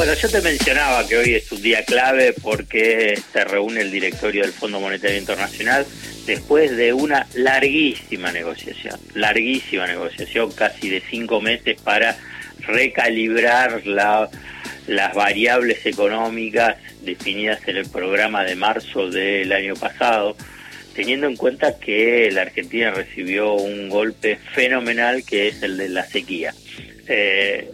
Bueno, yo te mencionaba que hoy es un día clave porque se reúne el directorio del Fondo Monetario Internacional después de una larguísima negociación, larguísima negociación, casi de cinco meses para recalibrar las variables económicas definidas en el programa de marzo del año pasado, teniendo en cuenta que la Argentina recibió un golpe fenomenal que es el de la sequía. Eh,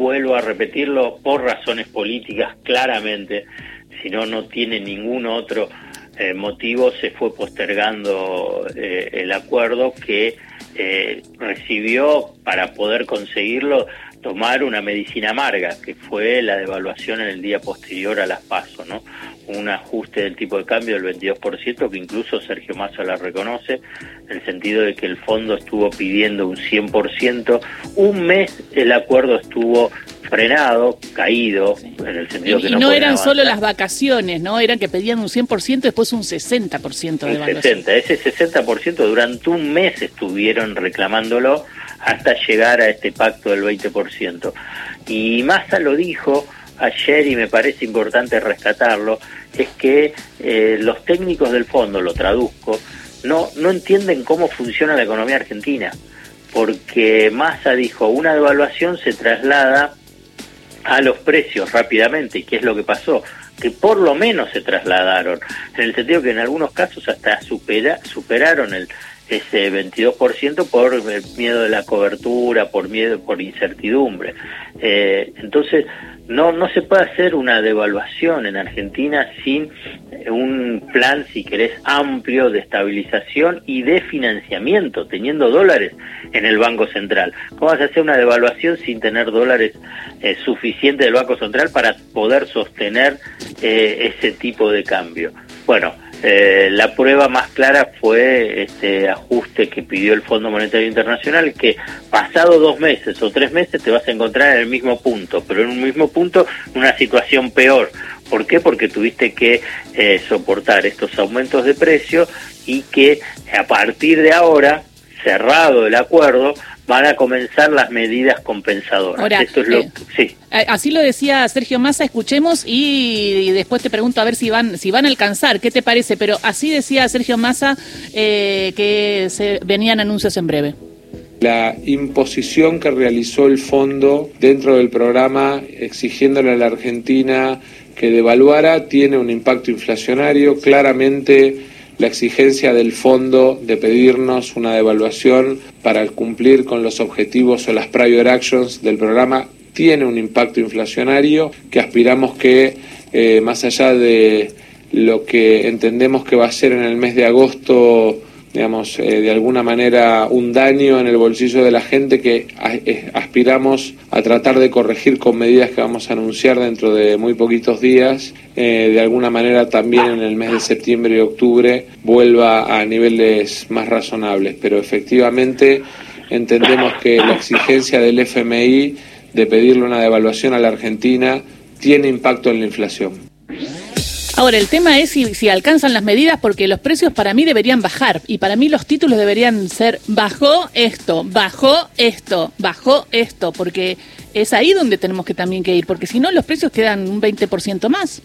vuelvo a repetirlo, por razones políticas claramente, si no, no tiene ningún otro eh, motivo, se fue postergando eh, el acuerdo que eh, recibió para poder conseguirlo tomar una medicina amarga, que fue la devaluación en el día posterior a las PASO, ¿no? Un ajuste del tipo de cambio del 22%, que incluso Sergio Massa la reconoce, en el sentido de que el fondo estuvo pidiendo un 100%. Un mes el acuerdo estuvo frenado, caído, en el sentido y, que y no, eran solo las vacaciones, ¿no? Eran que pedían un 100%, después un 60% de devaluación. 60, ese 60% durante un mes estuvieron reclamándolo hasta llegar a este pacto del 20%. Y Massa lo dijo ayer y me parece importante rescatarlo, es que eh, los técnicos del fondo, lo traduzco, no, no entienden cómo funciona la economía argentina, porque Massa dijo, una devaluación se traslada a los precios rápidamente, ¿y qué es lo que pasó? Que por lo menos se trasladaron, en el sentido que en algunos casos hasta supera, superaron el, ese 22% por miedo de la cobertura, por miedo, por incertidumbre. Eh, entonces, no, no se puede hacer una devaluación en Argentina sin un plan, si querés, amplio de estabilización y de financiamiento, teniendo dólares en el Banco Central. ¿Cómo vas a hacer una devaluación sin tener dólares eh, suficientes del Banco Central para poder sostener eh, ese tipo de cambio? Bueno, eh, la prueba más clara fue este ajuste que pidió el Fondo Monetario Internacional, que pasado dos meses o tres meses te vas a encontrar en el mismo punto, pero en un mismo punto una situación peor. ¿Por qué? Porque tuviste que eh, soportar estos aumentos de precio y que a partir de ahora, cerrado el acuerdo, van a comenzar las medidas compensadoras. Ahora, Esto es lo, eh, sí. Así lo decía Sergio Massa, escuchemos y, después te pregunto a ver si van, si van a alcanzar, ¿qué te parece? Pero así decía Sergio Massa eh, que se venían anuncios en breve. La imposición que realizó el fondo dentro del programa exigiéndole a la Argentina que devaluara tiene un impacto inflacionario. Claramente la exigencia del fondo de pedirnos una devaluación para cumplir con los objetivos o las prior actions del programa tiene un impacto inflacionario que aspiramos que eh, más allá de lo que entendemos que va a ser en el mes de agosto digamos, eh, de alguna manera un daño en el bolsillo de la gente que eh, aspiramos a tratar de corregir con medidas que vamos a anunciar dentro de muy poquitos días, eh, de alguna manera también en el mes de septiembre y octubre vuelva a niveles más razonables. Pero efectivamente entendemos que la exigencia del FMI de pedirle una devaluación a la Argentina tiene impacto en la inflación. Ahora, el tema es si, alcanzan las medidas, porque los precios para mí deberían bajar y para mí los títulos deberían ser bajó esto, bajó esto, bajó esto, porque es ahí donde tenemos que también que ir, porque si no los precios quedan un 20% más.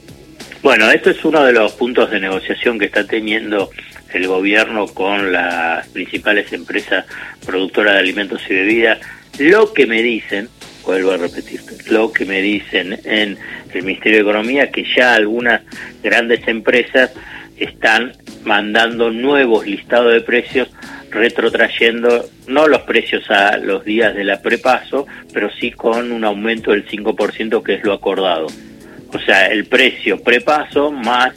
Bueno, esto es uno de los puntos de negociación que está teniendo el gobierno con las principales empresas productoras de alimentos y bebidas. Lo que me dicen, vuelvo a repetir, lo que me dicen en el Ministerio de Economía, que ya algunas grandes empresas están mandando nuevos listados de precios, retrotrayendo no los precios a los días de la prepaso, pero sí con un aumento del 5% que es lo acordado. O sea, el precio prepaso más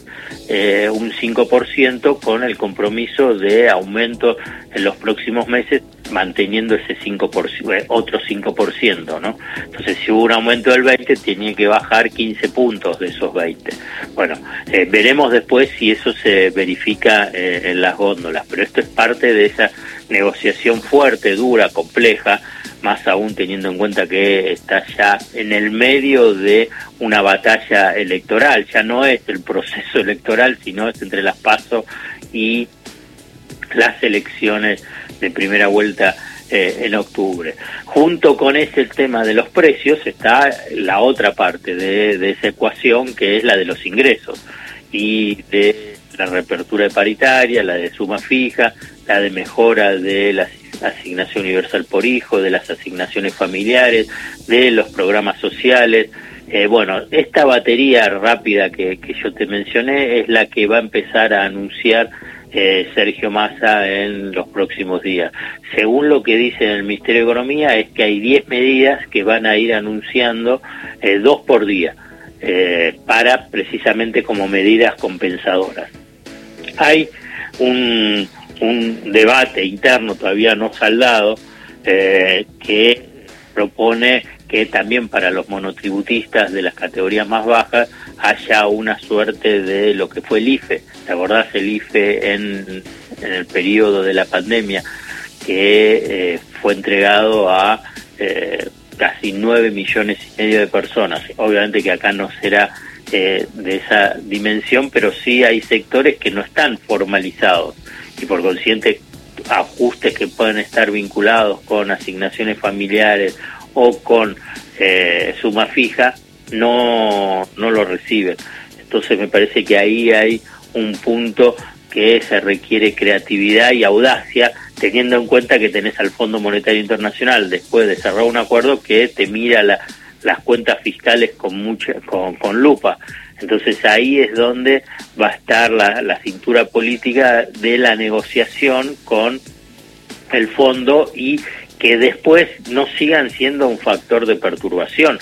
eh, un 5% con el compromiso de aumento en los próximos meses manteniendo ese 5%, eh, otro 5%, ¿no? Entonces, si hubo un aumento del 20, tenía que bajar 15 puntos de esos 20. Bueno, eh, veremos después si eso se verifica eh, en las góndolas, pero esto es parte de esa negociación fuerte, dura, compleja, más aún teniendo en cuenta que está ya en el medio de una batalla electoral, ya no es el proceso electoral, sino es entre las PASO y las elecciones de primera vuelta eh, en octubre. Junto con ese tema de los precios está la otra parte de, de esa ecuación que es la de los ingresos y de la reapertura de paritaria, la de suma fija, la de mejora de la asignación universal por hijo, de las asignaciones familiares, de los programas sociales. Eh, bueno, esta batería rápida que, que, yo te mencioné es la que va a empezar a anunciar eh, Sergio Massa en los próximos días. Según lo que dice el Ministerio de Economía es que hay 10 medidas que van a ir anunciando eh, dos por día eh, para precisamente como medidas compensadoras. Hay un, un debate interno todavía no saldado eh, que propone que también para los monotributistas de las categorías más bajas haya una suerte de lo que fue el IFE. ¿Te acordás el IFE en, el periodo de la pandemia que eh, fue entregado a eh, casi nueve millones y medio de personas? Obviamente que acá no será eh, de esa dimensión, pero sí hay sectores que no están formalizados y por consiguiente ajustes que pueden estar vinculados con asignaciones familiares o con eh, suma fija no, no lo reciben. Entonces me parece que ahí hay un punto que se requiere creatividad y audacia, teniendo en cuenta que tenés al Fondo Monetario Internacional, después de cerrar un acuerdo, que te mira la, las cuentas fiscales con, mucha, con, con lupa. Entonces ahí es donde va a estar la, la cintura política de la negociación con el fondo y que después no sigan siendo un factor de perturbación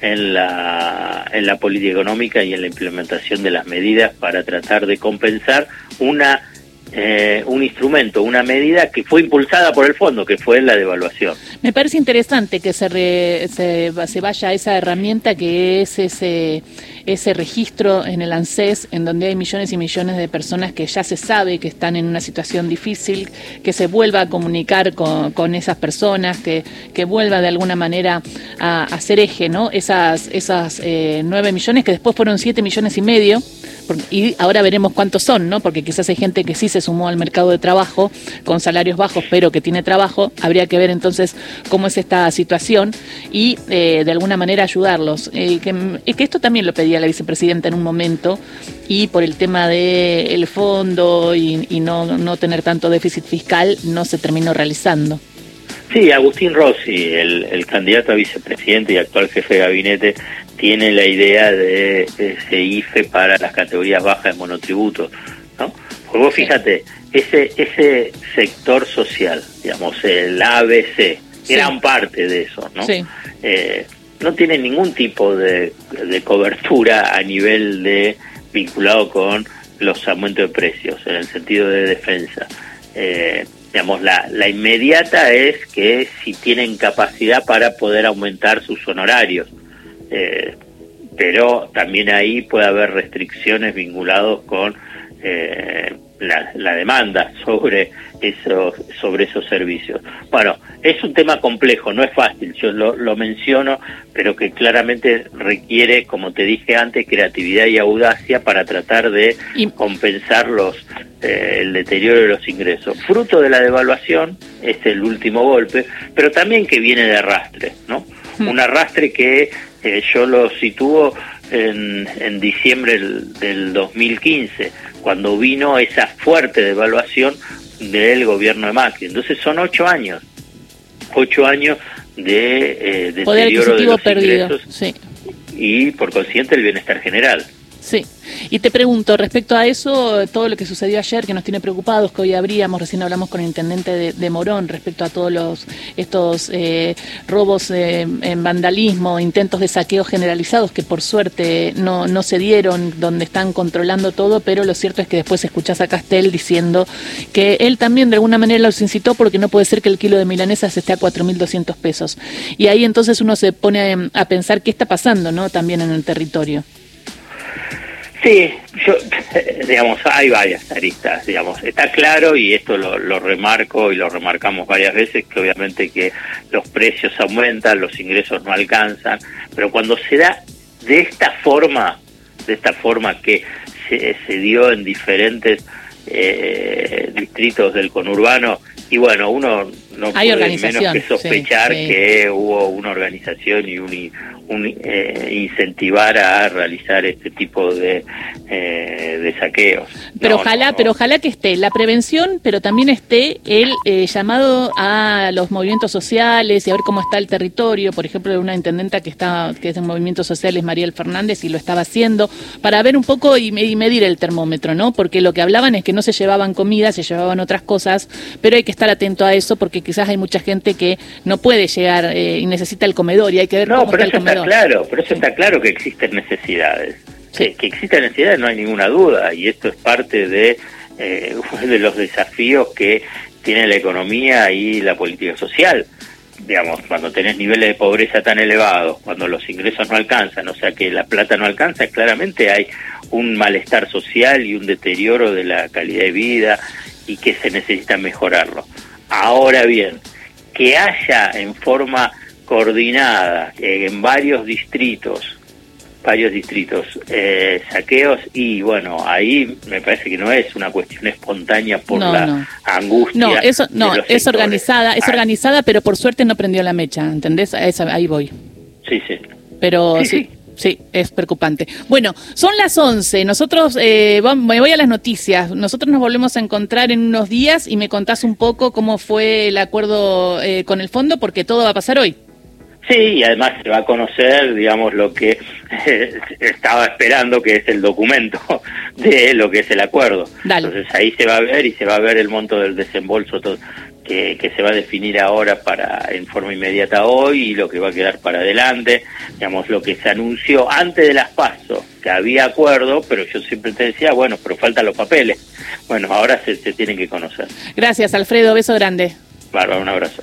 en la, en la política económica y en la implementación de las medidas para tratar de compensar una eh, un instrumento, una medida que fue impulsada por el fondo, que fue la devaluación. Me parece interesante que se, re, se, se, vaya a esa herramienta que es ese, ese registro en el ANSES, en donde hay millones y millones de personas que ya se sabe que están en una situación difícil, que se vuelva a comunicar con, con esas personas, que, que, vuelva de alguna manera a, hacer eje, ¿no? Esas, esas eh, nueve millones que después fueron siete millones y medio y ahora veremos cuántos son, ¿no? Porque quizás hay gente que sí se sumó al mercado de trabajo con salarios bajos, pero que tiene trabajo. Habría que ver entonces cómo es esta situación y eh, de alguna manera ayudarlos. Eh, que, que, esto también lo pedía la vicepresidenta en un momento y por el tema del el fondo y, y no, no tener tanto déficit fiscal no se terminó realizando. Sí, Agustín Rossi, el, el, candidato a vicepresidente y actual jefe de gabinete, tiene la idea de ese IFE para las categorías bajas de monotributo, ¿no? Porque vos fíjate, ese, ese sector social, digamos, el ABC, sí. gran parte de eso, ¿no? Sí. Eh, no tiene ningún tipo de, de cobertura a nivel de vinculado con los aumentos de precios, en el sentido de defensa. Eh, digamos, la, la inmediata es que si tienen capacidad para poder aumentar sus honorarios. Eh, pero también ahí puede haber restricciones vinculados con eh, la, la, demanda sobre esos sobre esos servicios. Bueno, es un tema complejo, no es fácil, yo lo, lo menciono, pero que claramente requiere, como te dije antes, creatividad y audacia para tratar de y... compensar los eh, el deterioro de los ingresos. Fruto de la devaluación es el último golpe, pero también que viene de arrastre, ¿no? Mm. Un arrastre que eh, yo lo sitúo en, en diciembre del, del 2015, cuando vino esa fuerte devaluación del gobierno de Macri. Entonces son ocho años, ocho años de eh, deterioro de los perdido, ingresos sí. y por consiguiente el bienestar general. Sí. Y te pregunto, respecto a eso, todo lo que sucedió ayer, que nos tiene preocupados, que hoy habríamos, recién hablamos con el intendente de, de Morón respecto a todos los estos eh, robos eh, en vandalismo, intentos de saqueo generalizados que por suerte no, no se dieron, donde están controlando todo, pero lo cierto es que después escuchás a Castel diciendo que él también de alguna manera los incitó porque no puede ser que el kilo de milanesas esté a 4.200 pesos. Y ahí entonces uno se pone a, a pensar qué está pasando, ¿no? También en el territorio. Sí, yo, digamos, hay varias aristas, digamos, está claro y esto lo, lo, remarco y lo remarcamos varias veces, que obviamente que los precios aumentan, los ingresos no alcanzan, pero cuando se da de esta forma, de esta forma que se, se dio en diferentes eh, distritos del conurbano y bueno, uno no Hay puede menos que sospechar sí, sí. que hubo una organización y un, un eh, incentivar a realizar este tipo de, eh, de saqueos. Pero No, ojalá, no, no. pero ojalá que esté la prevención, pero también esté el eh, llamado a los movimientos sociales y a ver cómo está el territorio. Por ejemplo, una intendenta que está que es en movimientos sociales, Mariel Fernández, y lo estaba haciendo para ver un poco y, y medir el termómetro, ¿no? Porque lo que hablaban es que no se llevaban comida, se llevaban otras cosas, pero hay que estar atento a eso porque quizás hay mucha gente que no puede llegar eh, y necesita el comedor y hay que ver cómo está el está claro, pero eso está claro que existen necesidades. Sí. Que, que existen necesidades no hay ninguna duda y esto es parte de, eh, de los desafíos que tiene la economía y la política social. Digamos, cuando tenés niveles de pobreza tan elevados, cuando los ingresos no alcanzan, o sea que la plata no alcanza, claramente hay un malestar social y un deterioro de la calidad de vida y que se necesita mejorarlo. Ahora bien, que haya en forma coordinada eh, en varios distritos, varios distritos, eh, saqueos y bueno, ahí me parece que no es una cuestión espontánea por No, la no. angustia. No, eso no, es sectores. organizada, es Ah, organizada, pero por suerte no prendió la mecha, ¿entendés? Ahí voy. Sí, sí. Pero Sí, sí, sí. sí, es preocupante. Bueno, son las 11. Nosotros, eh, me voy a las noticias. Nosotros nos volvemos a encontrar en unos días y me contás un poco cómo fue el acuerdo eh, con el fondo, porque todo va a pasar hoy. Sí, y además se va a conocer, digamos, lo que eh, estaba esperando, que es el documento de lo que es el acuerdo. Dale. Entonces ahí se va a ver y se va a ver el monto del desembolso que, que se va a definir ahora para en forma inmediata hoy y lo que va a quedar para adelante. Digamos, lo que se anunció antes de las PASO, que había acuerdo, pero yo siempre te decía, bueno, pero faltan los papeles. Bueno, ahora se, se tienen que conocer. Gracias, Alfredo. Beso grande. Bárbaro, un abrazo.